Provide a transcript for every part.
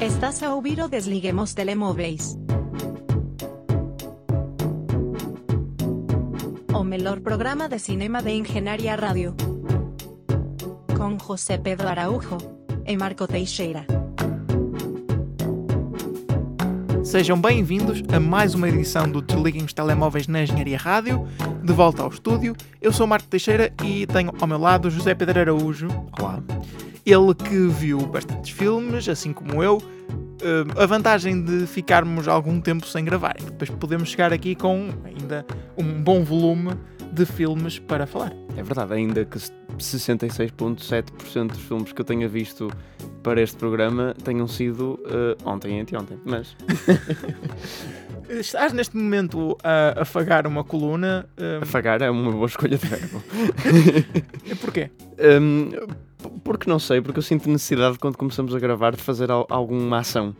Estás a ouvir o Desliguemos Telemóveis. O melhor programa de cinema de Engenharia Rádio. Com José Pedro Araújo e Marco Teixeira. Sejam bem-vindos a mais uma edição do Desliguem os Telemóveis na Engenharia Rádio. De volta ao estúdio, eu sou Marco Teixeira e tenho ao meu lado José Pedro Araújo. Olá. Ele que viu bastantes filmes, assim como eu. Uh, a vantagem de ficarmos algum tempo sem gravar é que depois podemos chegar aqui com ainda um bom volume de filmes para falar. É verdade, ainda que 66,7% dos filmes que eu tenha visto para este programa tenham sido uh, ontem e anteontem, mas... Estás neste momento a afagar uma coluna. Um... Afagar é uma boa escolha de verbo. Porquê? Um, porque não sei, porque eu sinto necessidade quando começamos a gravar de fazer alguma ação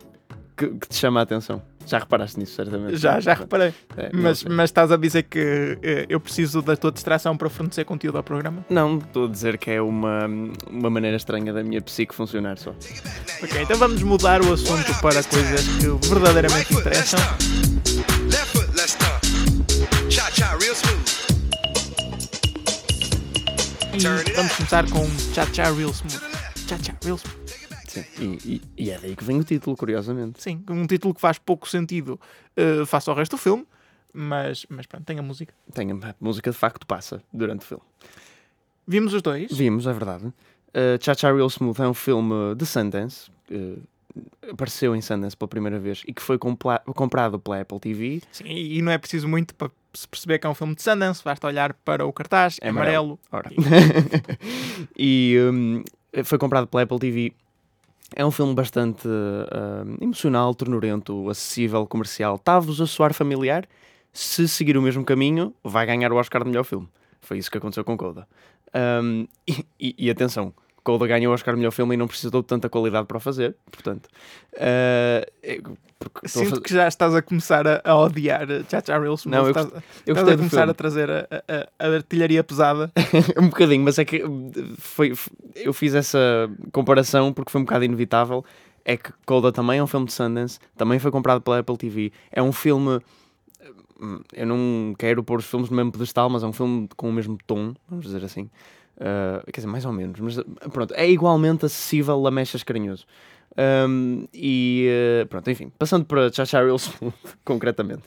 que, que te chama a atenção. Já reparaste nisso, certamente? Já, já reparei. É, mas, mas estás a dizer que eh, eu preciso da tua distração para fornecer conteúdo ao programa? Não, estou a dizer que é uma, uma maneira estranha da minha psique funcionar só. Ok, então vamos mudar o assunto para coisas que verdadeiramente interessam. E vamos começar com Cha Cha Real Smooth. Cha Cha Real Smooth. Sim, e, e, e, é daí que vem o título, curiosamente. Sim, um título que faz pouco sentido uh, face ao resto do filme, mas, mas pronto, tem a música. Tem a música de facto passa durante o filme. Vimos os dois? Vimos, é verdade. Uh, Cha Cha Real Smooth é um filme de Sundance, uh, apareceu em Sundance pela primeira vez e que foi comprado pela Apple TV. Sim, e não é preciso muito para se perceber que é um filme de Sundance, basta olhar para o cartaz, é amarelo. amarelo. E, e um, foi comprado pela Apple TV é um filme bastante uh, emocional, ternurento, acessível, comercial. Está-vos a soar familiar? Se seguir o mesmo caminho, vai ganhar o Oscar de melhor filme. Foi isso que aconteceu com Coda. Um, e, e, e, atenção, Coda ganhou o Oscar melhor filme e não precisou de tanta qualidade para o fazer. Portanto, uh, Sinto fazer... que já estás a começar a, a odiar Chacha Reels. Não, eu, estás, eu estás a começar a trazer a, a, a, artilharia pesada. um bocadinho, mas é que foi, eu fiz essa comparação porque foi um bocado inevitável. É que Coda também é um filme de Sundance, também foi comprado pela Apple TV. É um filme. Hum, eu não quero pôr os filmes no mesmo pedestal, mas é um filme com o mesmo tom, vamos dizer assim. Uh, quer dizer, mais ou menos, mas pronto, é igualmente acessível a mechas carinhoso. Um, e uh, pronto, enfim, passando para Chacha Real Smooth, concretamente.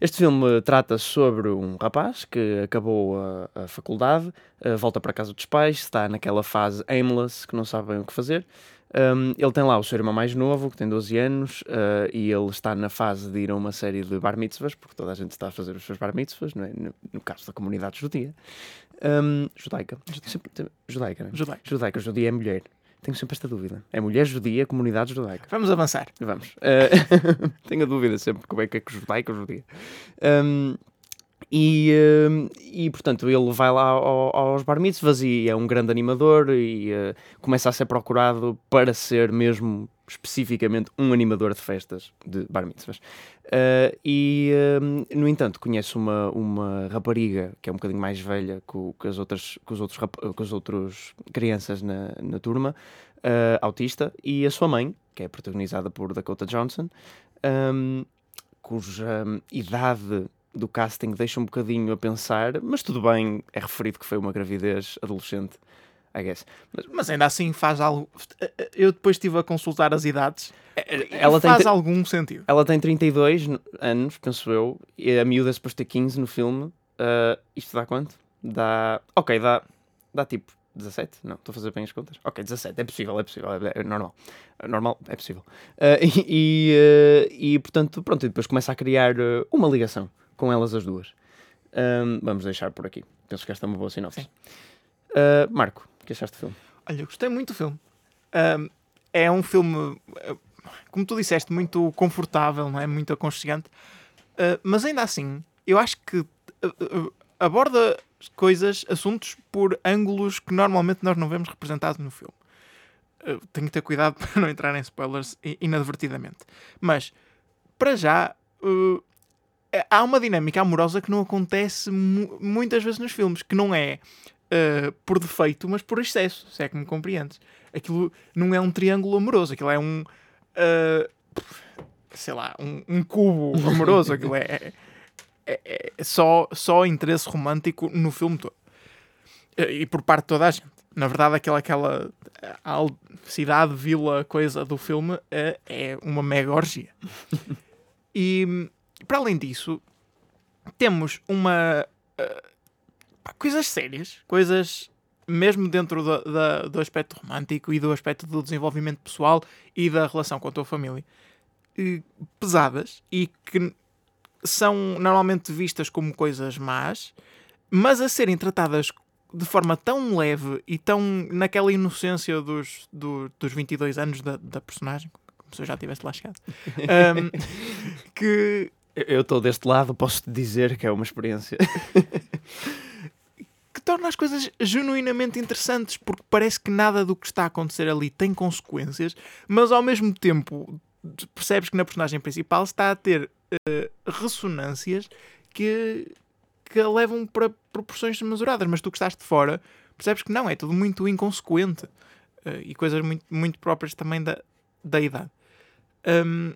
Este filme trata sobre um rapaz que acabou a, a faculdade, uh, volta para casa dos pais, está naquela fase aimless, que não sabe bem o que fazer. Um, ele tem lá o seu irmão mais novo, que tem 12 anos, uh, e ele está na fase de ir a uma série de bar mitzvahs, porque toda a gente está a fazer os seus bar mitzvahs, é? no, no caso da comunidade judia. Um, judaica. Judaica, né? Judaica. Judaica, judia é mulher. Tenho sempre esta dúvida. É mulher judia, comunidade judaica. Vamos avançar. Vamos. Uh, tenho a dúvida sempre como é que é que judaica ou judia. Um, e, uh, e portanto ele vai lá ao, aos bar mitzvahs e é um grande animador e uh, começa a ser procurado para ser mesmo especificamente um animador de festas de bar mitzvahs. Uh, e, uh, no entanto, conhece uma, uma rapariga que é um bocadinho mais velha que, que as outras que os outros, que os outros crianças na, na turma, uh, autista, e a sua mãe, que é protagonizada por Dakota Johnson, um, cuja idade do casting deixa um bocadinho a pensar, mas tudo bem, é referido que foi uma gravidez adolescente I guess. Mas, mas, ainda assim faz algo. Eu depois estive a consultar as idades. É, é, ela faz tem, algum sentido. Ela tem 32 anos, penso eu, e a miúda é suposto ter 15 no filme. Uh, isto dá quanto? Dá. Ok, dá, dá tipo 17? Não, estou a fazer bem as contas. Ok, 17, é possível, é possível, é, é normal. É normal, é possível. Uh, e, uh, e, portanto, pronto, e depois começa a criar uma ligação com elas as duas. Um, vamos deixar por aqui. Penso que esta é uma boa sinopse. Marco, que achaste do filme? Olha, gostei muito do filme. Um, é um filme, eh, como tu disseste, muito confortável, não é? Muito aconchegante. Uh, mas ainda assim, eu acho que uh, uh, aborda coisas, assuntos por ângulos que normalmente nós não vemos representados no filme. tenho que ter cuidado para não entrar em spoilers inadvertidamente. Mas, para já, há uma dinâmica amorosa que não acontece mu muitas vezes nos filmes, que não é uh, por defeito, mas por excesso, se é que me compreendes. Aquilo não é um triângulo amoroso, aquilo é um. uh, sei lá, um, um cubo amoroso. Aquilo é, é, é só, só interesse romântico no filme todo. E por parte de toda a gente. Na verdade, aquela, aquela a cidade, vila, coisa do filme é, é uma mega orgia. e para além disso, temos uma. Uh, coisas sérias, coisas mesmo dentro do, do, do, aspecto romântico e do aspecto do desenvolvimento pessoal e da relação com a tua família, pesadas e que são normalmente vistas como coisas más, mas a serem tratadas de forma tão leve e tão naquela inocência dos, do, dos 22 anos da, da personagem, como se eu já tivesse lá chegado, um, que. Eu estou deste lado, posso te dizer que é uma experiência. torna as coisas genuinamente interessantes, porque parece que nada do que está a acontecer ali tem consequências, mas ao mesmo tempo percebes que na personagem principal está a ter uh, ressonâncias que que a levam para proporções desmesuradas, mas tu que estás de fora percebes que não, é tudo muito inconsequente uh, e coisas muito, muito próprias também da, da idade. Um,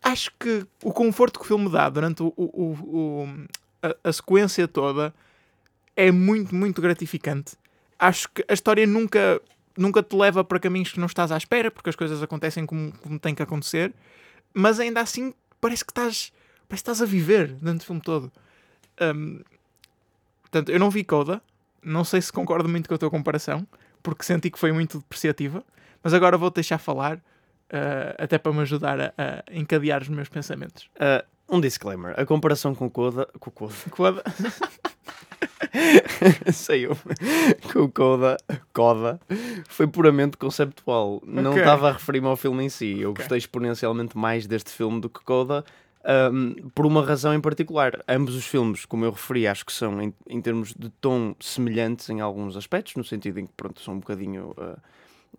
acho que o conforto que o filme dá durante o, o, o, a, a, sequência toda é muito, muito gratificante. Acho que a história nunca, nunca te leva para caminhos que não estás à espera, porque as coisas acontecem como, como têm que acontecer, mas ainda assim parece que estás Parece que estás a viver dentro do filme todo. Um, portanto, eu não vi Coda. Não sei se concordo muito com a tua comparação, porque senti que foi muito depreciativa. Mas agora vou-te deixar falar, uh, até para me ajudar a, a, encadear os meus pensamentos. Uh, um disclaimer: a comparação com Coda. Com Coda. Coda. Saiu com o Coda, Coda foi puramente conceptual. Okay. Não estava a referir-me ao filme em si. Eu okay. gostei exponencialmente mais deste filme do que Coda um, por uma razão em particular. Ambos os filmes, como eu referi, acho que são, em, em, termos de tom, semelhantes em alguns aspectos, no sentido em que, pronto, são um bocadinho. Uh,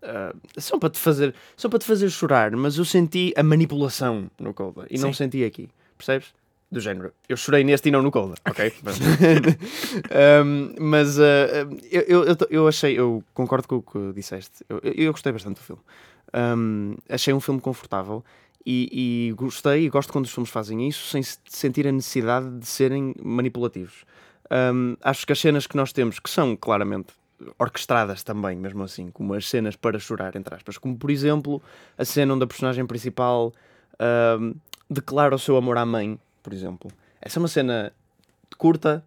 uh, são, para te fazer, são para te fazer chorar, mas eu senti a manipulação no Coda e Sim. não senti aqui, percebes? Do género, eu chorei neste e não no Coda, ok? um, mas uh, eu, eu, eu achei, eu concordo com o que disseste, eu, eu gostei bastante do filme. Um, achei um filme confortável e, e, gostei e gosto quando os filmes fazem isso sem sentir a necessidade de serem manipulativos. Um, acho que as cenas que nós temos, que são claramente orquestradas também, mesmo assim, como as cenas para chorar, entre aspas, como por exemplo a cena onde a personagem principal um, declara o seu amor à mãe, por exemplo. Essa é uma cena curta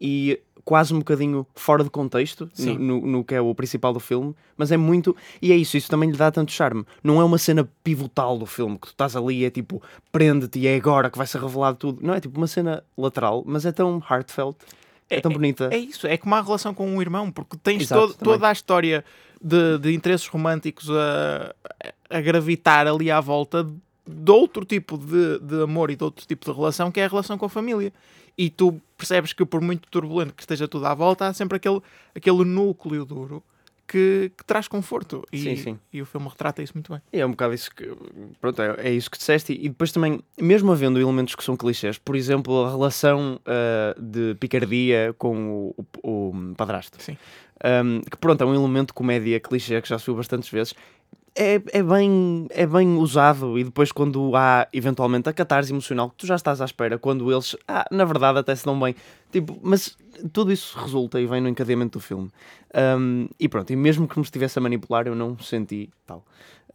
e quase um bocadinho fora de contexto no, no, no, que é o principal do filme, mas é muito. E é isso, isso também lhe dá tanto charme. Não é uma cena pivotal do filme que tu estás ali e é tipo prende-te e é agora que vai ser revelado tudo. Não, é tipo uma cena lateral, mas é tão heartfelt. É, é tão bonita. É, é, isso, é como a relação com um irmão, porque tens Exato, todo, toda a história de, de interesses românticos a, a gravitar ali à volta de outro tipo de, de amor e de outro tipo de relação, que é a relação com a família e tu percebes que por muito turbulento que esteja tudo à volta, há sempre aquele, aquele núcleo duro que, que traz conforto. E, sim, sim. e o filme retrata isso muito bem. E é um bocado isso que. Pronto, é, é isso que disseste. E depois também, mesmo havendo elementos que são clichês, por exemplo, a relação uh, de picardia com o, o, o padrasto. Sim. Um, que pronto, é um elemento de comédia clichê que já se viu bastantes vezes é, é, bem, é bem usado e depois quando há eventualmente a catarse emocional que tu já estás à espera, quando eles, ah, na verdade até se dão bem, tipo, mas tudo isso resulta e vem no encadeamento do filme. Um, e pronto, e mesmo que me estivesse a manipular, eu não senti tal.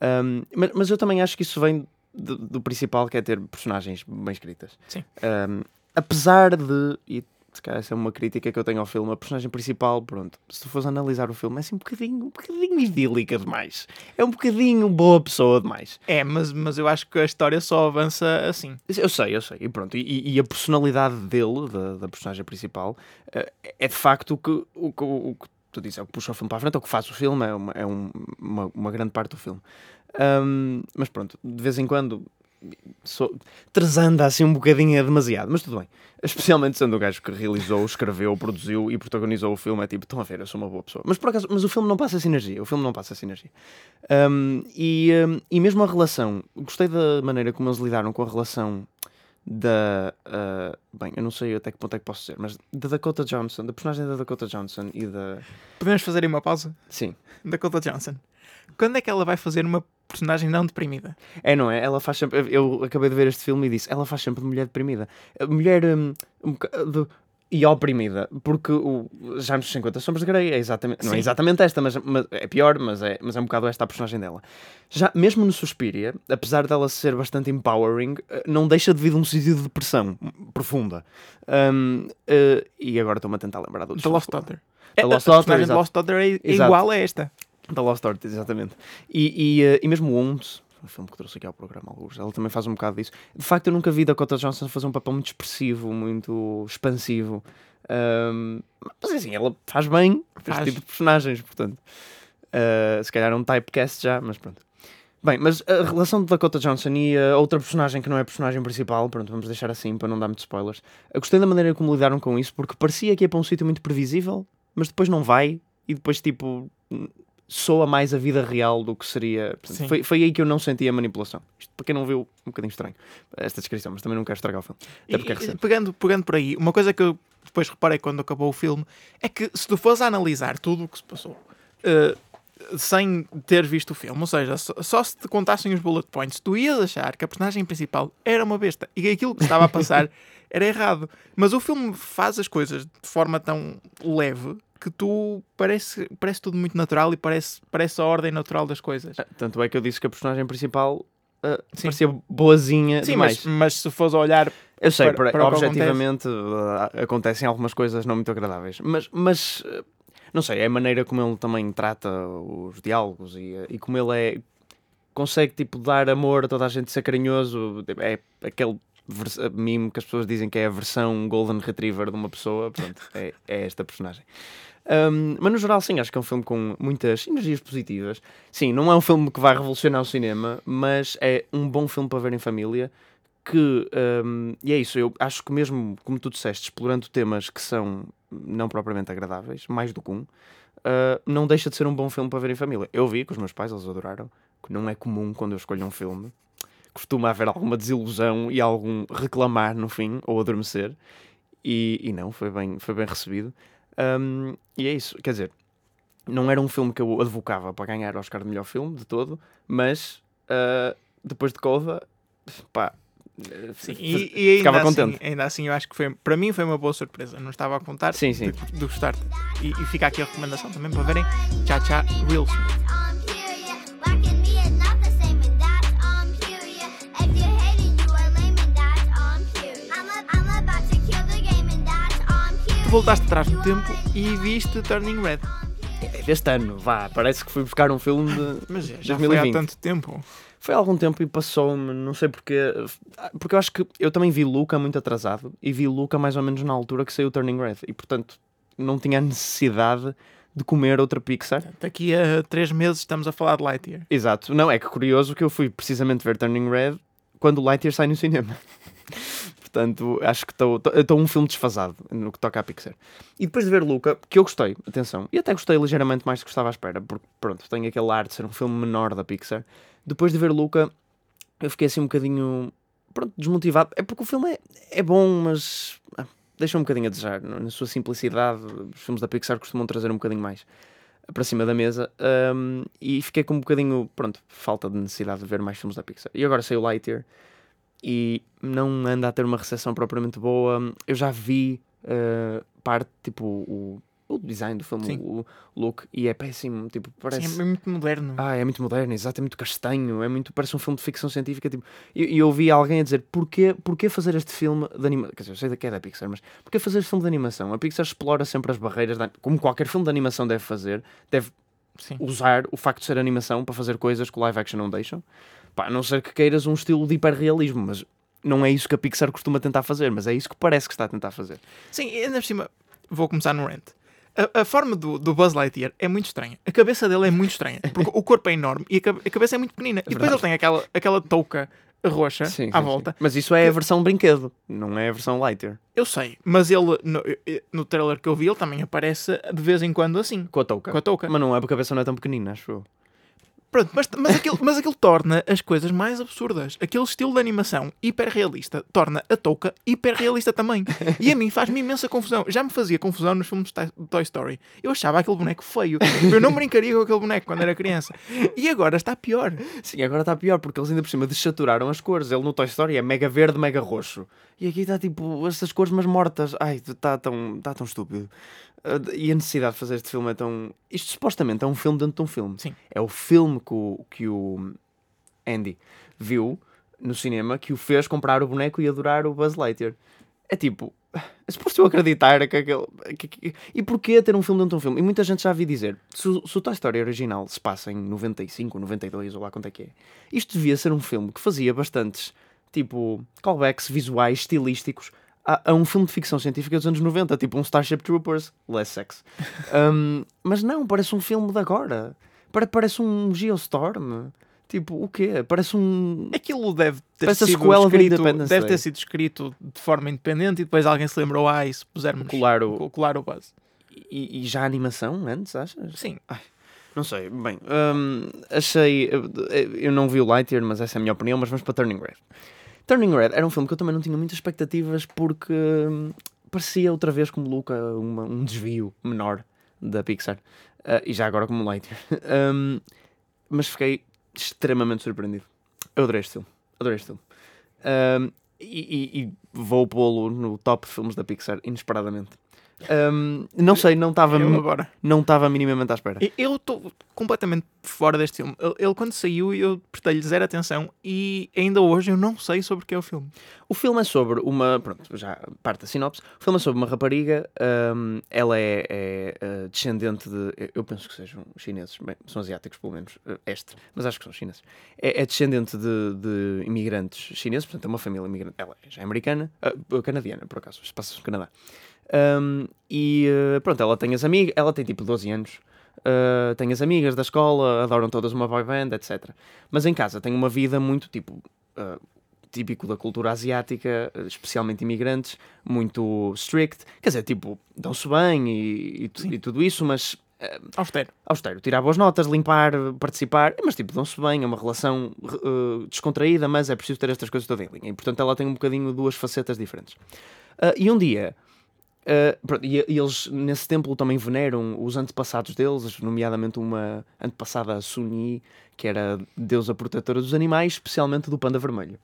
Um, mas, mas eu também acho que isso vem do, do principal, que é ter personagens bem escritas. Sim. Um, apesar de, e se calhar essa é uma crítica que eu tenho ao filme. A personagem principal, pronto, se tu fores analisar o filme, é assim um bocadinho, um bocadinho idílica demais. É um bocadinho boa pessoa demais. É, mas, mas eu acho que a história só avança assim. Eu sei, eu sei. E pronto, e, e a personalidade dele, da, da personagem principal, eh, é de facto o que, o, o, o que tu dizes, é o que puxa o filme para a frente, é o que faz o filme, é uma, é um, uma, uma grande parte do filme. Um, mas pronto, de vez em quando so, trazando assim um bocadinho é demasiado, mas tudo bem. Especialmente sendo o gajo que realizou, escreveu, produziu e protagonizou o filme, é tipo, estão a ver, eu sou uma boa pessoa. Mas por acaso, mas o filme não passa sinergia, o filme não passa sinergia. Um, e, um, e mesmo a relação, gostei da maneira como eles lidaram com a relação da. Uh, bem, eu não sei até que ponto é que posso dizer, mas da Dakota Johnson, da personagem da Dakota Johnson e da. Podemos fazer aí uma pausa? Sim. Dakota Johnson. Quando é que ela vai fazer uma personagem não deprimida. É, não é? Ela faz sempre. Eu acabei de ver este filme e disse: ela faz sempre de mulher deprimida. Mulher. Um, um bocado. E oprimida, porque o, já nos 50 Sombras de Grey é exatamente, não é exatamente esta, mas, mas é pior, mas é, mas é um bocado esta a personagem dela. Já, mesmo no Suspiria, apesar dela ser bastante empowering, eh, não deixa de vir um sítio de depressão profunda. Um, eh, e agora estou-me a tentar lembrar outros The Lost. Daughter. É, Lost a Daughter, exato. Lost Daughter é, é Exato. igual a esta. Da Lost Daughter, exatamente. E, e, eh, e mesmo o Holmes, o filme que trouxe aqui ao programa, alguns, ela também faz um bocado disso. De facto, eu nunca vi Dakota Johnson fazer um papel muito expressivo, muito expansivo. Ahm, mas assim, ela faz bem este Faz. tipo de personagens, portanto. Ah, se calhar é um typecast já, mas pronto. Bem, mas a relação de Dakota Johnson e a outra personagem que não é a personagem principal, pronto, vamos deixar assim para não dar muitos spoilers. Eu gostei da maneira como lidaram com isso, porque parecia que ia para um sítio muito previsível, mas depois não vai, e depois, tipo, soa mais a vida real do que seria. Portanto, foi, foi aí que eu não senti a manipulação. Isto, para quem não viu, um bocadinho estranho esta descrição, mas também não quero estragar o filme. Até porque é E- e recente. pegando, pegando por aí, uma coisa que eu depois reparei quando acabou o filme é que se tu fores a analisar tudo o que se passou eh, sem ter visto o filme, ou seja, só, só se te contassem os bullet points, tu ias achar que a personagem principal era uma besta e que aquilo que estava a passar era errado. Mas o filme faz as coisas de forma tão leve que tu parece, parece tudo muito natural e parece, parece a ordem natural das coisas. Ah, Tanto é que eu disse que a personagem principal ah, Sim. parecia boazinha Sim, demais. mas, mas se fores olhar Eu sei, para- para- objetivamente ah, acontecem algumas coisas não muito agradáveis, mas, mas não sei, é a maneira como ele também trata os diálogos e, e como ele é consegue tipo dar amor a toda a gente, ser carinhoso, é aquele meme que as pessoas dizem que é a versão Golden Retriever de uma pessoa, pronto, é, é esta personagem. Um, mas no geral, sim, acho que é um filme com muitas energias positivas. Sim, não é um filme que vai revolucionar o cinema, mas é um bom filme para ver em família. Que, um, e é isso, eu acho que mesmo, como tu disseste, explorando temas que são não propriamente agradáveis, mais do que um, uh, não deixa de ser um bom filme para ver em família. Eu vi com os meus pais, eles adoraram, que não é comum quando eu escolho um filme. Costuma haver alguma desilusão e algum reclamar no fim, ou adormecer. E, e não, foi bem, foi bem recebido. Um, e é isso, quer dizer, não era um filme que eu advocava para ganhar Oscar de melhor filme de todo, mas uh, depois de Coda, pá, Sim, f- e, e ficava assim, contente. ainda assim eu acho que foi, para mim foi uma boa surpresa. Não estava a contar Sim, sim. De, de gostar. E, e fica aqui a recomendação também para verem Cha Cha Real Smooth. Voltaste atrás no tempo e viste Turning Red. Este ano, vá, parece que fui buscar um filme de. Mas já, já foi há 2020. tanto tempo. Foi há algum tempo e passou-me, não sei porquê. Porque eu acho que eu também vi Luca muito atrasado e vi Luca mais ou menos na altura que saiu Turning Red e portanto não tinha a necessidade de comer outra Pixar. Daqui a três meses estamos a falar de Lightyear. Exato, não, é que curioso que eu fui precisamente ver Turning Red quando o Lightyear sai no cinema. Portanto, acho que estou um filme desfasado no que toca à Pixar. E depois de ver Luca, que eu gostei, atenção, e até gostei ligeiramente mais do que estava à espera, porque pronto, tem aquele ar de ser um filme menor da Pixar. Depois de ver Luca, eu fiquei assim um bocadinho pronto, desmotivado. É porque o filme é, é bom, mas ah, deixa um bocadinho a desejar. Na sua simplicidade, os filmes da Pixar costumam trazer um bocadinho mais para cima da mesa. ahm, e fiquei com um bocadinho, pronto, falta de necessidade de ver mais filmes da Pixar. E agora saiu Lightyear e não anda a ter uma recepção propriamente boa. Eu já vi ah, parte, tipo, o, o design do filme, Sim. o look, e é péssimo. Tipo, parece. Sim, é muito moderno. Ah, é muito moderno, exato, é muito castanho, é muito, parece um filme de ficção científica. Tipo, e e eu ouvi alguém a dizer: porquê, porquê fazer este filme de animação? Quer dizer, eu sei que é da Pixar, mas porquê fazer este filme de animação? A Pixar explora sempre as barreiras, da- como qualquer filme de animação deve fazer, deve Sim. usar o facto de ser animação para fazer coisas que o live action não deixam. Pá, a não ser que queiras um estilo de hiperrealismo, mas não é isso que a Pixar costuma tentar fazer, mas é isso que parece que está a tentar fazer. Sim, e ainda por cima, vou começar no rant. A, a forma do, do Buzz Lightyear é muito estranha. A cabeça dele é muito estranha. Porque o corpo é enorme e a, a cabeça é muito pequenina. e depois ele tem aquela, aquela touca roxa Sim, à sim, volta. sim. Mas isso é a versão brinquedo, não é a versão Lightyear. Eu sei, mas ele, no, no trailer que eu vi, ele também aparece de vez em quando assim. Com a touca. Com a touca. Mas não, a cabeça não é tão pequenina, acho eu. Pronto, mas, mas, aquilo, mas aquilo torna as coisas mais absurdas. Aquele estilo de animação hiperrealista torna a touca hiperrealista também. E a mim faz-me imensa confusão. Já me fazia confusão nos filmes de Toy- Story. Eu achava aquele boneco feio. Eu não brincaria com aquele boneco quando era criança. E agora está pior. Sim, agora está pior, porque eles ainda por cima desaturaram as cores. Ele no Toy Story é mega verde, mega roxo. E aqui está tipo essas cores, mas mortas. Ai, está tão, está tão estúpido. Ah, E a necessidade de fazer este filme é tão. Isto supostamente é um filme dentro de um filme. Sim. É o filme que o, que o Andy viu no cinema que o fez comprar o boneco e adorar o Buzz Lightyear. É tipo. É suposto eu acreditar que aquele. que- que- e porquê ter um filme dentro de um filme? E muita gente já vi dizer: se, o- se o Toy Story original se passa em 95, 92 ou lá quanto é que é, isto devia ser um filme que fazia bastantes, tipo, callbacks visuais, estilísticos a, a um filme de ficção científica dos anos 90, tipo um Starship Troopers, less sex. Um, mas não, parece um filme de agora. Pare- Parece um Geostorm. Tipo, o quê? Parece um. Aquilo deve ter, Parece sido escrito, deve ter sido escrito de forma independente e depois alguém se lembrou, ah, e se pusermos Colar o- co- colar o buzz. E, e já a animação antes, achas? Sim, Não sei, bem, hum, achei. Eu não vi o Lightyear, mas essa é a minha opinião. Mas vamos para Turning Red. Turning Red era um filme que eu também não tinha muitas expectativas porque hum, parecia outra vez como Luca uma- um desvio menor da Pixar. Ah, e já agora como Lightyear. Hum, mas fiquei extremamente surpreendido. Eu adorei este filme. Adorei este filme. Hum, e, e- e vou pô-lo no top de filmes da Pixar, inesperadamente. Hum, não sei, não estava não estava minimamente à espera. Eu estou completamente fora deste filme. Ele, quando saiu, eu prestei-lhe zero atenção e ainda hoje eu não sei sobre o que é o filme. O filme é sobre uma. Pronto, já parte da sinopse. O filme é sobre uma rapariga. hum, ela é, é, eh, descendente de. Eu penso que sejam chineses. Bem, são asiáticos, pelo menos. eh, Este. Mas acho que são chineses. É, é descendente de, de imigrantes chineses. Portanto, é uma família imigrante. Ela já é americana. ah, canadiana, por acaso. Se passa no Canadá. Hum, e eh, pronto, ela tem as amigas. Ela tem tipo 12 anos. Uh, tem as amigas da escola, adoram todas uma boy band, etc. Mas em casa tem uma vida muito tipo uh, típico da cultura asiática, uh, especialmente imigrantes, muito strict. Quer dizer, tipo, dão-se bem e, e e tudo isso, mas Austero. austero, tirar boas notas, limpar, participar, mas tipo, dão-se bem, é uma relação uh, descontraída, mas é preciso ter estas coisas todas em linha. E portanto ela tem um bocadinho duas facetas diferentes. Uh, e um dia, uh, pronto, e, e eles nesse templo também veneram os antepassados deles, nomeadamente uma antepassada Suni, que era deusa protetora dos animais, especialmente do panda vermelho.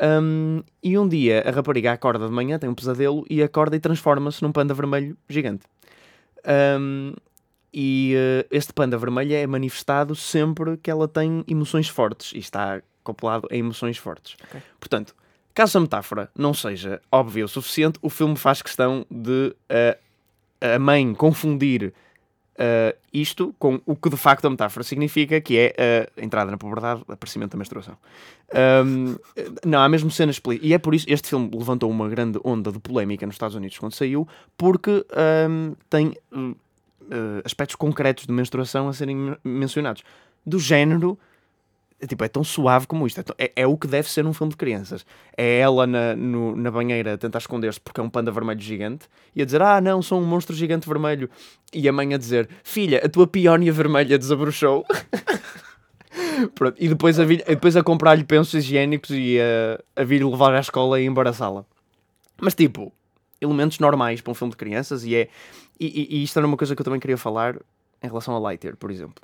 Um, e um dia a rapariga acorda de manhã, tem um pesadelo e acorda e transforma-se num panda vermelho gigante. Um, e eh, este panda vermelho é manifestado sempre que ela tem emoções fortes e está acoplado a emoções fortes. Ok. Portanto, caso a metáfora não seja óbvia o suficiente, o filme faz questão de eh, a mãe confundir eh, isto com o que de facto a metáfora significa, que é a entrada na puberdade, aparecimento da menstruação. Um, não, há mesmo cenas E é por isso este filme levantou uma grande onda de polémica nos Estados Unidos quando saiu, porque um, tem uh, uh, aspectos concretos de menstruação a serem men- mencionados. Do género, tipo, é tão suave como isto. É, é- é o que deve ser um filme de crianças. É ela na, no- na banheira a tentar esconder-se porque é um panda vermelho gigante e a dizer: Ah, não, sou um monstro gigante vermelho. E a mãe a dizer: Filha, a tua peónia vermelha desabrochou. Pronto, E depois a, vir- depois a comprar-lhe pensos higiênicos e a, a vir levar à escola e embaraçá-la. Mas tipo, elementos normais para um filme de crianças e é. E, e- e isto era uma coisa que eu também queria falar em relação a Lightyear, por exemplo.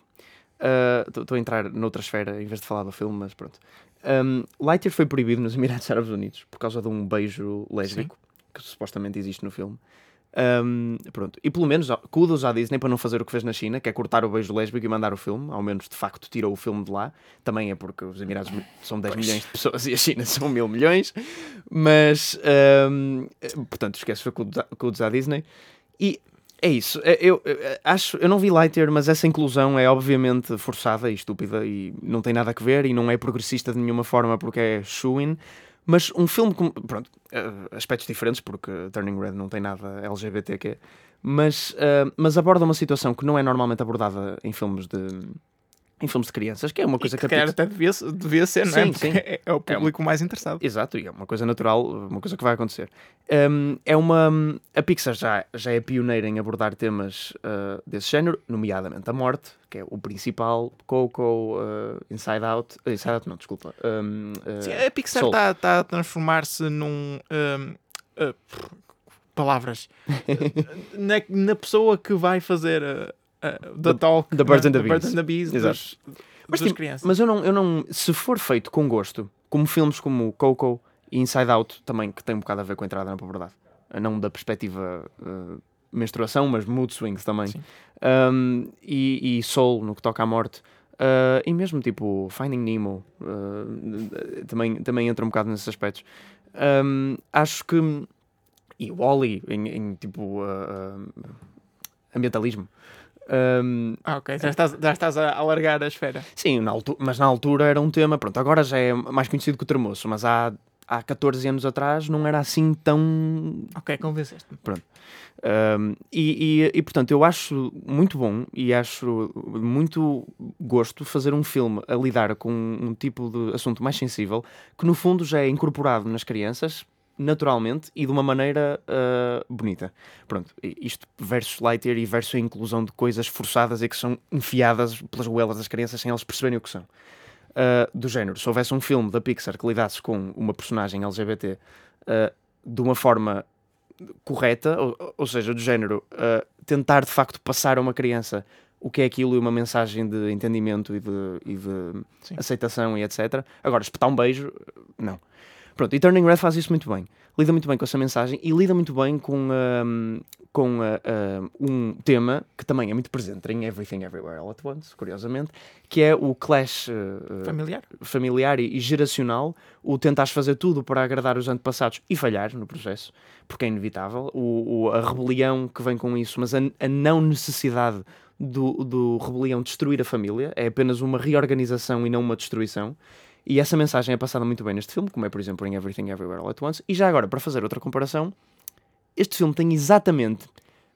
Estou a entrar noutra esfera em vez de falar do filme, mas pronto. Um, Lightyear foi proibido nos Emirados Árabes Unidos por causa de um beijo lésbico que supostamente existe no filme. Um, pronto. E pelo menos, kudos à Disney para não fazer o que fez na China, que é cortar o beijo lésbico e mandar o filme. Ao menos, de facto, tirou o filme de lá. Também é porque os Emirados são 10 milhões de pessoas e a China são mil milhões. Mas, um, portanto, esquece, à- kudos à Disney. E é isso. É, Eu, eu acho, eu não vi Lightyear, mas essa inclusão é obviamente forçada e estúpida e não tem nada a ver e não é progressista de nenhuma forma porque é Shuin. Mas um filme com, pronto, eh, aspectos diferentes, porque Turning Red não tem nada LGBTQ, mas, eh, mas aborda uma situação que não é normalmente abordada em filmes de em filmes de crianças, que é uma coisa E que, que até devia, devia ser, não é? Sim, Porque sim. É, é o público mais interessado. Exato, e é uma coisa natural, uma coisa que vai acontecer. Um, é uma, a Pixar já, já é pioneira em abordar temas uh, desse género, nomeadamente a morte, que é o principal, Coco, uh, Inside Out, uh, Inside Out não, desculpa. um, Sim, a Pixar está a transformar-se num. hum, palavras. na, na pessoa que vai fazer uh, the The- talk. the birds né? and the The birds and the bees dos, Mas, das tipo, crianças. mas eu não, eu não, se for feito com gosto, como filmes como Coco e Inside Out, também que tem um bocado a ver com a entrada na puberdade, não da perspectiva uh, menstruação, mas mood swings também. Um, e, e Soul no que toca à morte, uh, e mesmo tipo Finding Nemo uh, também, também entra um bocado nesses aspectos. Um, acho que e Wally em, em tipo uh, uh, ambientalismo. Um, Ah, ok. Já estás, já estás a alargar a esfera. Sim, na altu- mas na altura era um tema, pronto, agora já é mais conhecido que o termoço, mas há, há 14 anos atrás não era assim tão. Ok, convenceste-me. Um, e, e, e, portanto, eu acho muito bom e acho muito gosto fazer um filme a lidar com um tipo de assunto mais sensível que, no fundo, já é incorporado nas crianças naturalmente e de uma maneira uh, bonita. Pronto, isto versus Lightyear e versus a inclusão de coisas forçadas e que são enfiadas pelas goelas das crianças sem elas perceberem o que são. Uh, do género, se houvesse um filme da Pixar que lidasse com uma personagem LGBT uh, de uma forma correta, ou, ou seja, do género, tentar de facto passar a uma criança o que é aquilo e uma mensagem de entendimento e de, e de aceitação e etc. Agora, espetar um beijo, não. Pronto, e Turning Red faz isso muito bem. Lida muito bem com essa mensagem e lida muito bem com, um, com uh, um, tema que também é muito presente em Everything Everywhere All at Once, curiosamente, que é o clash uh, Familiar? familiar e, e geracional, o tentares fazer tudo para agradar os antepassados e falhar no processo, porque é inevitável, o, o- a rebelião que vem com isso, mas a, a não necessidade do, do rebelião destruir a família, é apenas uma reorganização e não uma destruição. E essa mensagem é passada muito bem neste filme, como é, por exemplo, em Everything Everywhere All at Once. E já agora, para fazer outra comparação, este filme tem exatamente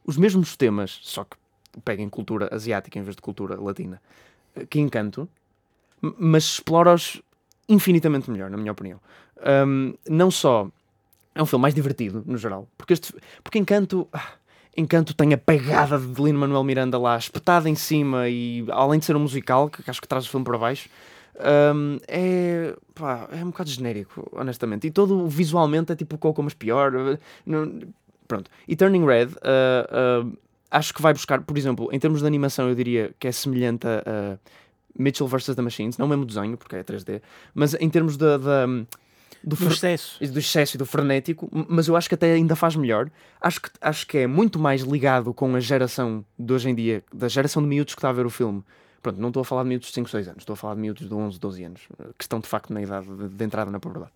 os mesmos temas, só que pega em cultura asiática em vez de cultura latina, eh, que Encanto, mas explora-os infinitamente melhor, na minha opinião. Um, não só é um filme mais divertido, no geral, porque, este, porque Encanto, ah, Encanto tem a pegada de Lin-Manuel Miranda lá, espetada em cima e além de ser um musical, que acho que traz o filme para baixo, um, é, pá, é um bocado genérico, honestamente. E todo visualmente é tipo Coco, mas pior. uh, não- pronto. E Turning Red, uh, uh, acho que vai buscar, por exemplo, em termos de animação, eu diria que é semelhante a, Mitchell vs. The Machines, não o mesmo desenho, porque é 3D, mas em termos da. da- do, Do excesso. do excesso e do frenético, mas eu acho que até ainda faz melhor. Acho que, acho que é muito mais ligado com a geração de hoje em dia, da geração de miúdos que está a ver o filme. Pronto, não estou a falar de miúdos de 5, 6 anos, estou a falar de miúdos de 11, 12 anos, eh, que estão de facto na idade de, de entrada na puberdade.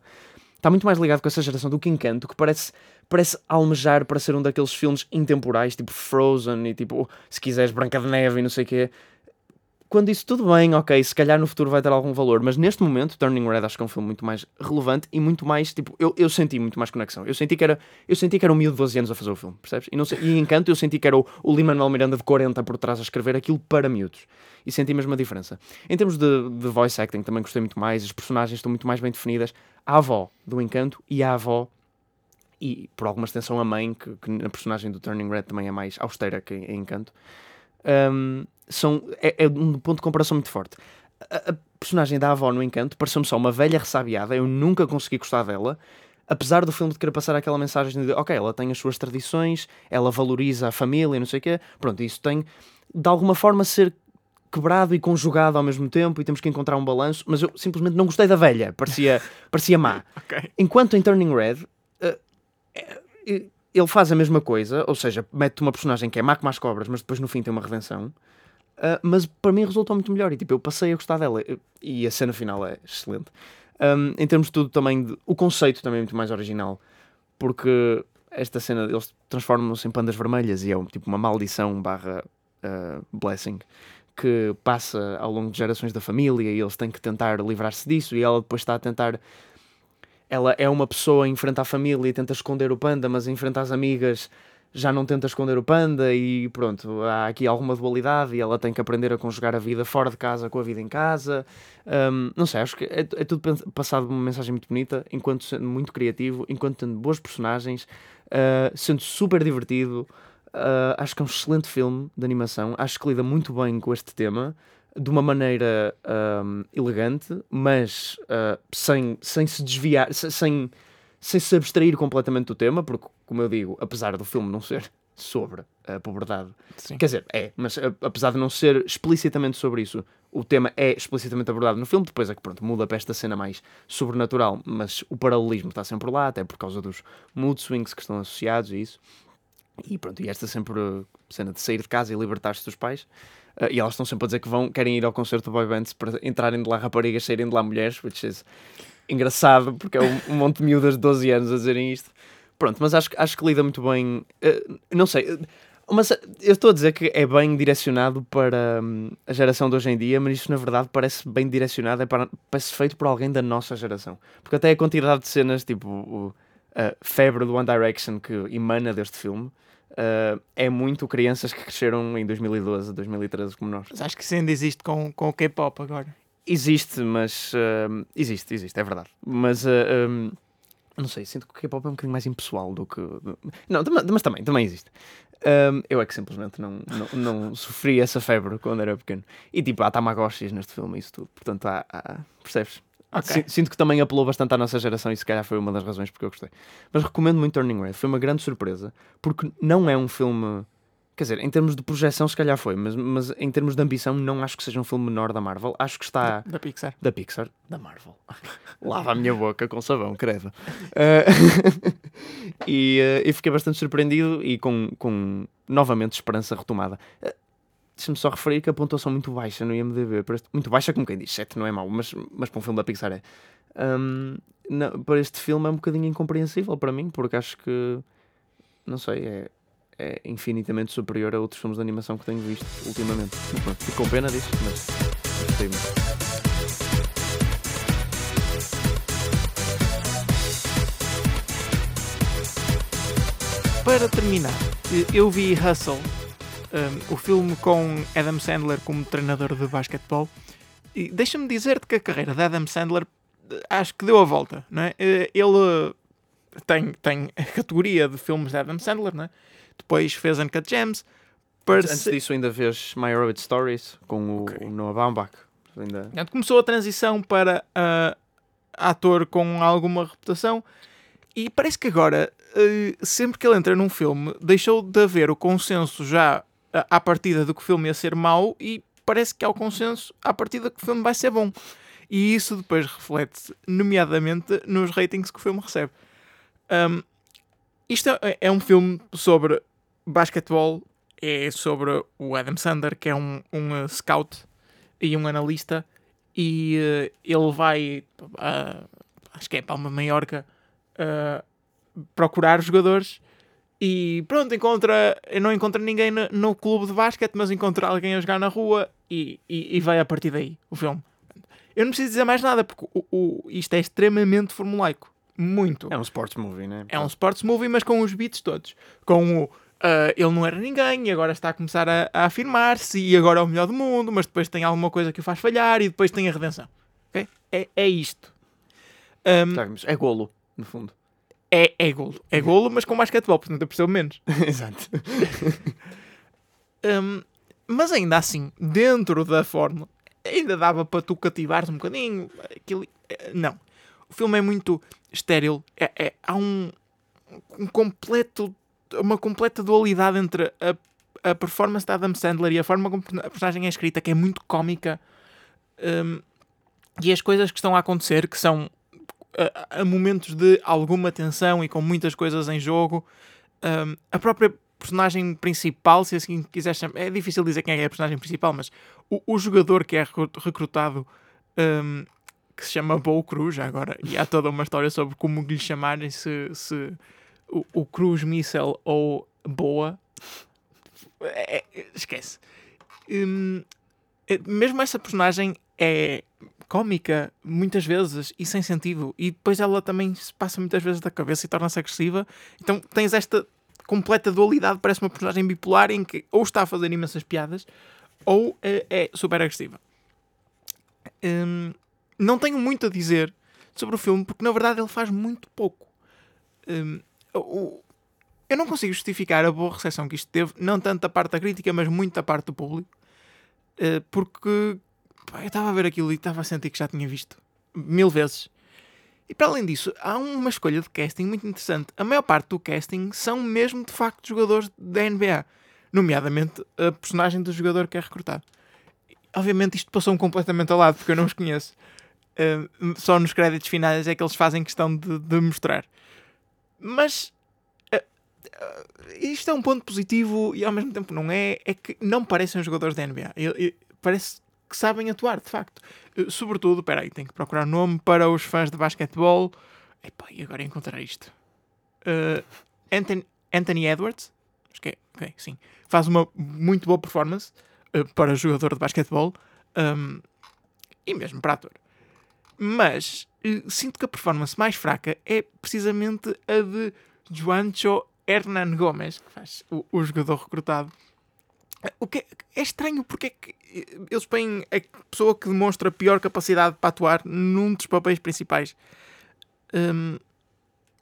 Está muito mais ligado com essa geração do que Encanto, que parece, parece almejar para ser um daqueles filmes intemporais, tipo Frozen e tipo, se quiseres, Branca de Neve e não sei o quê. Quando isso tudo bem, ok, se calhar no futuro vai ter algum valor, mas neste momento, Turning Red acho que é um filme muito mais relevante e muito mais, tipo, eu, eu senti muito mais conexão. Eu senti que era, eu senti que era um miúdo de 12 anos a fazer o filme, percebes? E, não sei, e Encanto eu senti que era o, o Lin-Manuel Miranda de 40 por trás a escrever aquilo para miúdos. E senti mesmo a diferença. Em termos de, de voice acting também gostei muito mais, as personagens estão muito mais bem definidas. A avó do Encanto e a avó e por alguma extensão a mãe, que, que na personagem do Turning Red também é mais austera que em Encanto, um, são, é, é um ponto de comparação muito forte. A, a personagem da avó no Encanto pareceu-me só uma velha ressabiada, eu nunca consegui gostar dela, apesar do filme de querer passar aquela mensagem de ok, ela tem as suas tradições, ela valoriza a família, não sei o quê, pronto, isso tem de alguma forma ser quebrado e conjugado ao mesmo tempo e temos que encontrar um balanço, mas eu simplesmente não gostei da velha, parecia, parecia má. Ok. Enquanto em Turning Red, eh, eh, ele faz a mesma coisa, ou seja, mete uma personagem que é má como as cobras, mas depois no fim tem uma redenção. eh, mas para mim resultou muito melhor e tipo, eu passei a gostar dela e a cena final é excelente. Um, em termos de tudo, também de- o conceito também é muito mais original, porque esta cena eles transformam-se em pandas vermelhas e é um, tipo uma maldição barra eh, blessing que passa ao longo de gerações da família e eles têm que tentar livrar-se disso e ela depois está a tentar ela é uma pessoa em frente à família e tenta esconder o panda, mas em frente às amigas já não tenta esconder o panda e pronto, há aqui alguma dualidade e ela tem que aprender a conjugar a vida fora de casa com a vida em casa. Hum, não sei, acho que é, é tudo passado uma mensagem muito bonita, enquanto sendo muito criativo, enquanto tendo boas personagens, uh, sendo super divertido. Uh, acho que é um excelente filme de animação. Acho que lida muito bem com este tema de uma maneira um, elegante, mas uh, sem, sem se desviar, se- sem, sem se abstrair completamente do tema, porque, como eu digo, apesar do filme não ser sobre a pobreza, quer dizer, é, mas a- apesar de não ser explicitamente sobre isso, o tema é explicitamente abordado no filme, depois é que pronto, muda para esta cena mais sobrenatural, mas o paralelismo está sempre lá, até por causa dos mood swings que estão associados a isso. E pronto, e esta sempre cena de sair de casa e libertar-se dos pais. Uh, e elas estão sempre a dizer que vão, querem ir ao concerto do boy bands para entrarem de lá raparigas, saírem de lá mulheres, which is engraçado, porque é um, um monte de miúdas de 12 anos a dizerem isto. Pronto, mas acho, acho que lida muito bem. uh, não sei, mas eu estou a dizer que é bem direcionado para hum, a geração de hoje em dia, mas isso na verdade parece bem direcionado, é para, parece feito por alguém da nossa geração. Porque até a quantidade de cenas, tipo o, a febre do One Direction que emana deste filme, uh, é muito crianças que cresceram em 2012, 2013, como nós. Mas acho que isso ainda existe com, com o K-pop agora. Existe, mas. hum, existe, existe, é verdade. Mas. uh, hum, não sei, sinto que o K-pop é um bocadinho mais impessoal do que. Não, mas também, também existe. Hum, eu é que simplesmente não, não, não sofri essa febre quando era pequeno. E tipo, há Tamagotchis neste filme isso tudo. Portanto, há. há- percebes? Ok. Si- Sinto que também apelou bastante à nossa geração e se calhar foi uma das razões porque eu gostei. Mas recomendo muito Turning Red. Foi uma grande surpresa porque não é um filme. Quer dizer, em termos de projeção, se calhar foi, mas, mas em termos de ambição, não acho que seja um filme menor da Marvel. Acho que está Da Pixar. da Pixar, da Marvel. Lava a minha boca com sabão, credo. Eh, e, e fiquei bastante surpreendido e com, com novamente esperança retomada. Eh, Deixa-me só referir que a pontuação muito baixa no IMDb. Muito baixa, como quem diz, 7 não é mau, mas, mas para um filme da Pixar é. Ahm, não, para este filme é um bocadinho incompreensível para mim, porque acho que, não sei, é, é infinitamente superior a outros filmes de animação que tenho visto ultimamente. Fico com pena disso, mas. Para terminar, eu vi Hustle, um, o filme com Adam Sandler como treinador de basquetebol. E deixa-me dizer-te que a carreira de Adam Sandler eh, acho que deu a volta. Não é? Eh, Ele eh, tem, tem a categoria de filmes de Adam Sandler, não é? depois fez Uncut Gems. Antes disso ainda vês My Rabbit Stories com o, Ok. o Noah Baumbach. Ainda... Começou a transição para ah, ator com alguma reputação e parece que agora, eh, sempre que ele entra num filme, deixou de haver o consenso já à partida de que o filme ia ser mau e parece que há o consenso à partida que o filme vai ser bom. E isso depois reflete-se, nomeadamente, nos ratings que o filme recebe. Ahm, isto é, é um filme sobre basquetebol, é sobre o Adam Sandler, que é um, um eh, scout e um analista, e eh, ele vai, ah, acho que é para uma Maiorca, ah, procurar jogadores e pronto, encontra, não encontra ninguém no, no clube de basquete, mas encontra alguém a jogar na rua e, e, e vai a partir daí o filme. Eu não preciso dizer mais nada, porque o, o- isto é extremamente formulaico. Muito. É um sports movie, né? É um sports movie, mas com os beats todos. Com o ah, ele não era ninguém e agora está a começar a, a afirmar-se e agora é o melhor do mundo, mas depois tem alguma coisa que o faz falhar e depois tem a redenção. Ok? É, é isto. Ahm, Tá, É golo, no fundo. É, é golo. É golo, mas com basquetebol, portanto eu percebo menos. Exato. Hum, mas ainda assim, dentro da fórmula, ainda dava para tu cativares um bocadinho. Aquilo, eh, não. O filme é muito estéril. É, é- há um, um completo, uma completa dualidade entre a, a performance de Adam Sandler e a forma como a personagem é escrita, que é muito cómica. hum, e as coisas que estão a acontecer, que são a, a momentos de alguma tensão e com muitas coisas em jogo. hum, a própria personagem principal, se assim quiser chamar, é difícil dizer quem é a personagem principal, mas o, o jogador que é recru- recrutado, hum, que se chama Bo Cruz, agora, e há toda uma história sobre como lhe chamarem, se, se o, o Cruz Missile ou Boa. É- é- esquece. Hum, é- mesmo essa personagem é cómica muitas vezes e sem sentido e depois ela também se passa muitas vezes da cabeça e torna-se agressiva então tens esta completa dualidade, parece uma personagem bipolar em que ou está a fazer imensas piadas ou eh, é super agressiva. Hum, não tenho muito a dizer sobre o filme porque na verdade ele faz muito pouco. Hum, eu não consigo justificar a boa recepção que isto teve, não tanto da parte da crítica, mas muito da parte do público, eh, porque eu estava a ver aquilo e estava a sentir que já tinha visto mil vezes. E para além disso, há uma escolha de casting muito interessante. A maior parte do casting são mesmo de facto jogadores da NBA, nomeadamente a personagem do jogador que é recrutado. Obviamente isto passou-me completamente ao lado porque eu não os conheço. Eh, só nos créditos finais é que eles fazem questão de, de mostrar. Mas eh, eh, isto é um ponto positivo e ao mesmo tempo não é. É que não parecem jogadores da NBA. Eu- eu- parece que sabem atuar, de facto. Eh, Sobretudo, peraí, tenho que procurar nome para os fãs de basquetebol. Epá, e agora encontrar isto. Eh, Anthony, Anthony Edwards, acho que é, ok, sim, faz uma muito boa performance eh, para jogador de basquetebol um, e mesmo para ator. Mas eh, sinto que a performance mais fraca é precisamente a de Juancho Hernan Gomes, que faz o, o jogador recrutado. O que é, é estranho porque é que eh, eles põem a pessoa que demonstra pior capacidade para atuar num dos papéis principais. Hum,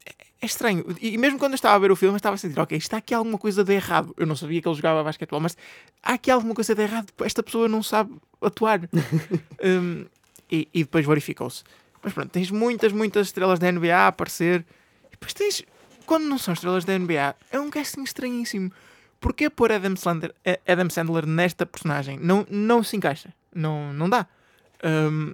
é- é estranho. E mesmo quando eu estava a ver o filme, eu estava a sentir, ok, está aqui alguma coisa de errado. Eu não sabia que ele jogava basquetebol, mas há aqui alguma coisa de errado. Esta pessoa não sabe atuar. Hum, e, e depois verificou-se. Mas pronto, tens muitas, muitas estrelas da NBA a aparecer. E depois tens, quando não são estrelas da NBA, é um casting estranhíssimo. Porquê pôr Adam Sandler, eh, Adam Sandler nesta personagem? Não, não se encaixa. Não, não dá. Hum,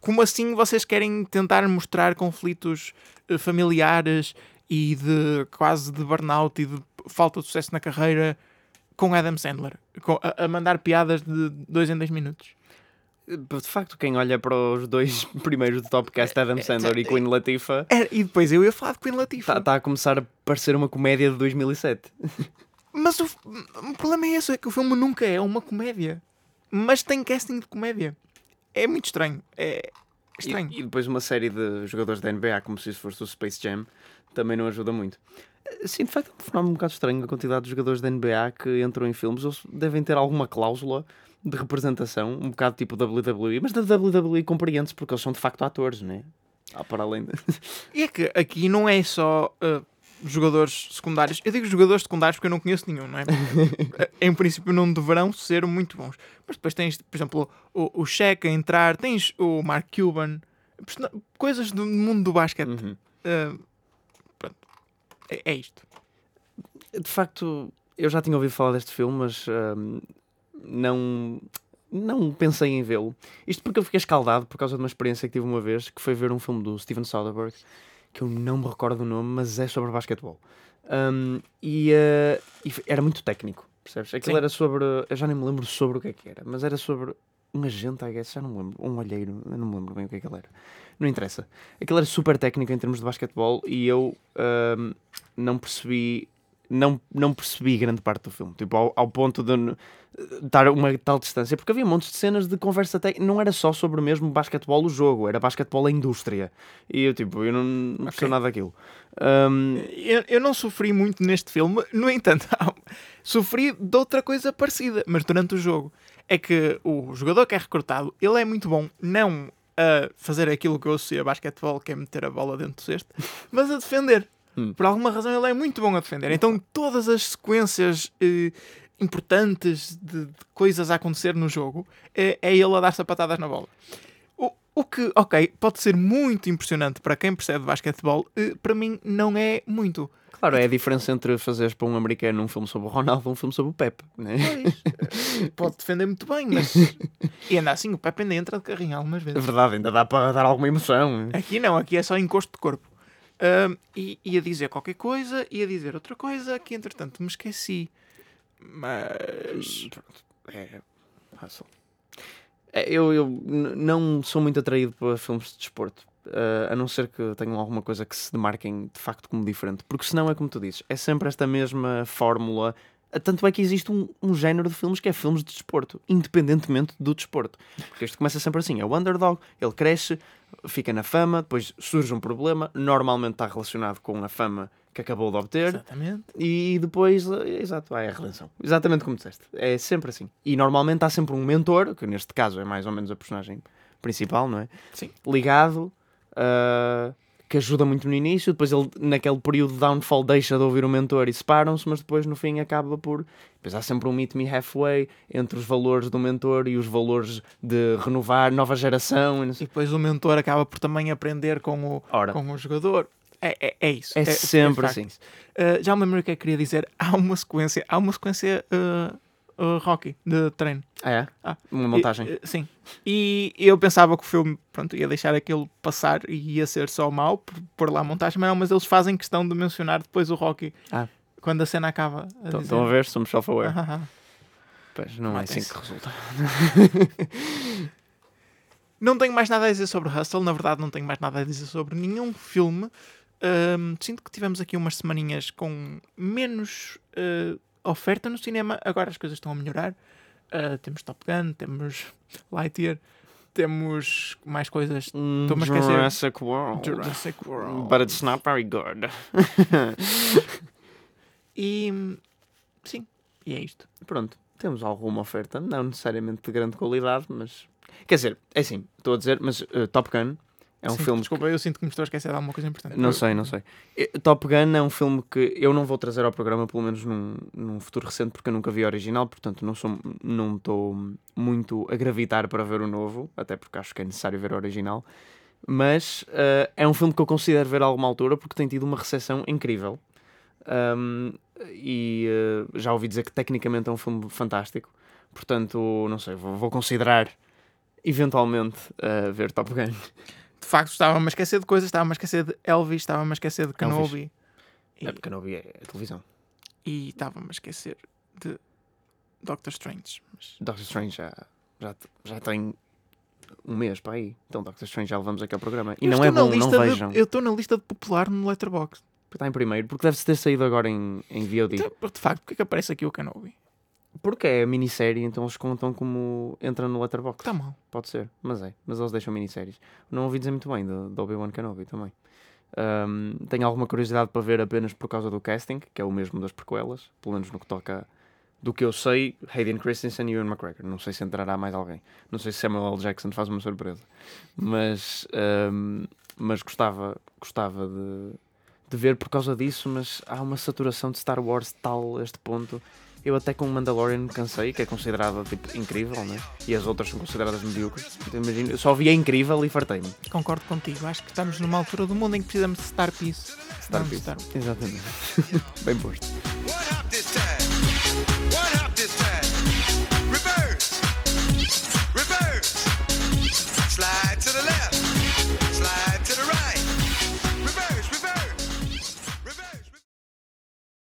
como assim vocês querem tentar mostrar conflitos eh, familiares e de quase de burnout e de falta de sucesso na carreira com Adam Sandler? Com- a, a mandar piadas de dois em dois minutos. De facto, quem olha para os dois primeiros do Topcast, Adam Sandler e Queen Latifah, É, e depois eu ia falar de Queen Latifah. está a começar a parecer uma comédia de 2007. Mas o, o problema é esse, é que o filme nunca é uma comédia. Mas tem casting de comédia. É muito estranho. É estranho. E, e depois uma série de jogadores da NBA, como se isso fosse o Space Jam, também não ajuda muito. Sim, de facto, é um fenómeno um bocado estranho a quantidade de jogadores da NBA que entram em filmes. Eles devem ter alguma cláusula de representação, um bocado tipo WWE, mas da WWE compreende-se porque eles são de facto atores, né? Ah, para além de... E é que aqui não é só uh, jogadores secundários. Eu digo jogadores secundários porque eu não conheço nenhum, não é? em princípio não deverão ser muito bons. Mas depois tens, por exemplo, o, o Shaq a entrar, tens o Mark Cuban, coisas do mundo do basquete. Uhum. Uh, pronto. É, é isto. De facto, eu já tinha ouvido falar deste filme, mas ahm, não, não pensei em vê-lo. Isto porque eu fiquei escaldado por causa de uma experiência que tive uma vez, que foi ver um filme do Steven Soderbergh, que eu não me recordo o nome, mas é sobre basquetebol. Ahm, e, ah, e era muito técnico, percebes? Aquilo Sim. era sobre. Eu já nem me lembro sobre o que é que era, mas era sobre um agente, I guess, já não me lembro. Um olheiro, eu não me lembro bem o que é que ele era. Não interessa. Aquilo era super técnico em termos de basquetebol e eu ahm, não percebi não, não percebi grande parte do filme, tipo, ao, ao ponto de dar uma tal distância, porque havia montes de cenas de conversa técnica, não era só sobre mesmo basquetebol o jogo, era basquetebol a indústria. E eu, tipo, eu não, não percebo Ok. nada daquilo. Ahm, Eu, eu não sofri muito neste filme, no entanto, sofri de outra coisa parecida, mas durante o jogo. É que o jogador que é recrutado, ele é muito bom, não a fazer aquilo que eu sei a basquetebol, que é meter a bola dentro do cesto, mas a defender. Hum. Por alguma razão ele é muito bom a defender. Então todas as sequências eh, importantes de, de coisas a acontecer no jogo é, é ele a dar sapatadas na bola. O, o que, ok, pode ser muito impressionante para quem percebe basquetebol, eh, para mim não é muito. claro, é a diferença entre fazeres para um americano um filme sobre o Ronaldo e um filme sobre o Pepe, né? Pois, eh, pode defender muito bem, mas. E ainda assim, o Pepe ainda entra de carrinho algumas É vezes. verdade, ainda dá para dar alguma emoção. Aqui não, aqui é só encosto de corpo. Ahm, e ia dizer qualquer coisa, ia dizer outra coisa, que entretanto me esqueci. Mas. Pronto, é fácil. É, Eu, eu não sou muito atraído para filmes de desporto, eh, a não ser que tenham alguma coisa que se demarquem de facto como diferente, porque senão é como tu dizes, é sempre esta mesma fórmula. Eh, Tanto é que existe um, um género de filmes que é filmes de desporto, independentemente do desporto. Porque isto começa sempre assim: é o underdog, ele cresce, fica na fama, depois surge um problema, normalmente está relacionado com a fama que acabou de obter. Exatamente. E depois, eh, exato, vai a redenção. Exatamente como disseste. É sempre assim. E normalmente há sempre um mentor, que neste caso é mais ou menos a personagem principal, não é? Sim. Ligado, ah, que ajuda muito no início. Depois ele, naquele período de downfall, deixa de ouvir o mentor e separam-se, mas depois no fim acaba por. Depois há sempre um meet me halfway entre os valores do mentor e os valores de renovar nova geração. E E depois o mentor acaba por também aprender com o, Ora, com o jogador. É, é, é isso. É sempre facto assim. isso. Uh, já me lembro o que é que queria dizer. Há uma sequência, há uma sequência uh, uh, Rocky de treino. ah, é? Ah, Uma montagem. E, uh, sim. E eu pensava que o filme pronto, ia deixar aquilo passar e ia ser só mau por, por lá a montagem, mas não, mas eles fazem questão de mencionar depois o Rocky Ah. quando a cena acaba. a Estão a ver? Somos self-aware. "Ah, ah, ah." Pois, não é assim Matem-se. que resulta. Não tenho mais nada a dizer sobre Hustle, na verdade não tenho mais nada a dizer sobre nenhum filme. Ahm, sinto que tivemos aqui umas semaninhas com menos ah, oferta no cinema, agora as coisas estão a melhorar. Ah, temos Top Gun, temos Lightyear, temos mais coisas. Estou-me a esquecer. Jurassic World. Jurassic World. But it's not very good. E sim, e é isto. Pronto, temos alguma oferta, não necessariamente de grande qualidade, mas. Quer dizer, é assim, estou a dizer, mas uh, Top Gun é um Sim, filme. Desculpa, eu sinto que me estou a esquecer de alguma coisa importante. Não sei, não sei. Top Gun é um filme que eu não vou trazer ao programa, pelo menos num, num futuro recente, porque eu nunca vi o original, portanto não sou não estou muito a gravitar para ver o novo, até porque acho que é necessário ver o original. Mas eh, é um filme que eu considero ver a alguma altura porque tem tido uma recepção incrível. Um, e eh, já ouvi dizer que tecnicamente é um filme fantástico. Portanto, não sei, vou, vou considerar eventualmente eh, ver Top Gun. De facto, estava-me a esquecer de coisas, estava-me a esquecer de Elvis, estava-me a esquecer de Kenobi. E- É porque vi é a televisão. e estava-me a esquecer de Doctor Strange. Mas Doctor Strange já, já, já tem um mês para aí. Então Doctor Strange já levamos aqui ao programa. E eu não é bom, não de- vejam. eu estou na lista de popular no Letterboxd. Está em primeiro, porque deve-se ter saído agora em, em VOD. Então, De facto, porque é que aparece aqui o Kenobi? Porque é minissérie, então eles contam como entra no Letterboxd. Está mal. Pode ser, mas é. Mas eles deixam minisséries. Não ouvi dizer muito bem do, Obi-Wan Kenobi também. Ahm, tenho alguma curiosidade para ver apenas por causa do casting, que é o mesmo das prequelas, pelo menos no que toca do que eu sei, Hayden Christensen e Ewan McGregor. Não sei se entrará mais alguém. Não sei se Samuel L. Jackson faz uma surpresa. Mas, ahm, mas gostava, gostava de, de ver por causa disso, mas há uma saturação de Star Wars tal a este ponto. Eu até com o Mandalorian me cansei, que é considerada tipo, incrível, né? e as outras são consideradas medíocres. Então, imagino, eu só vi a incrível e fartei-me. Concordo contigo. Acho que estamos numa altura do mundo em que precisamos de Star Peace. Star. Star- Exatamente. Bem posto.